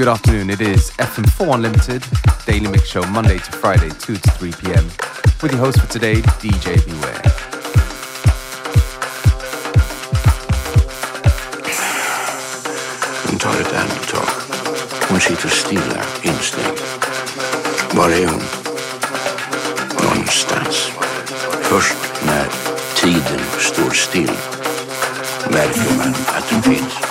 Good afternoon. It is FM4 Unlimited, daily mix show Monday to Friday, 2 to 3 p.m. With your host for today, DJ Beware. het einde toch. Hoe zit de instinct. daarin steekt. Waarom? Någonstans. Först när tiden står still märker man att den finns.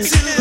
Excellent.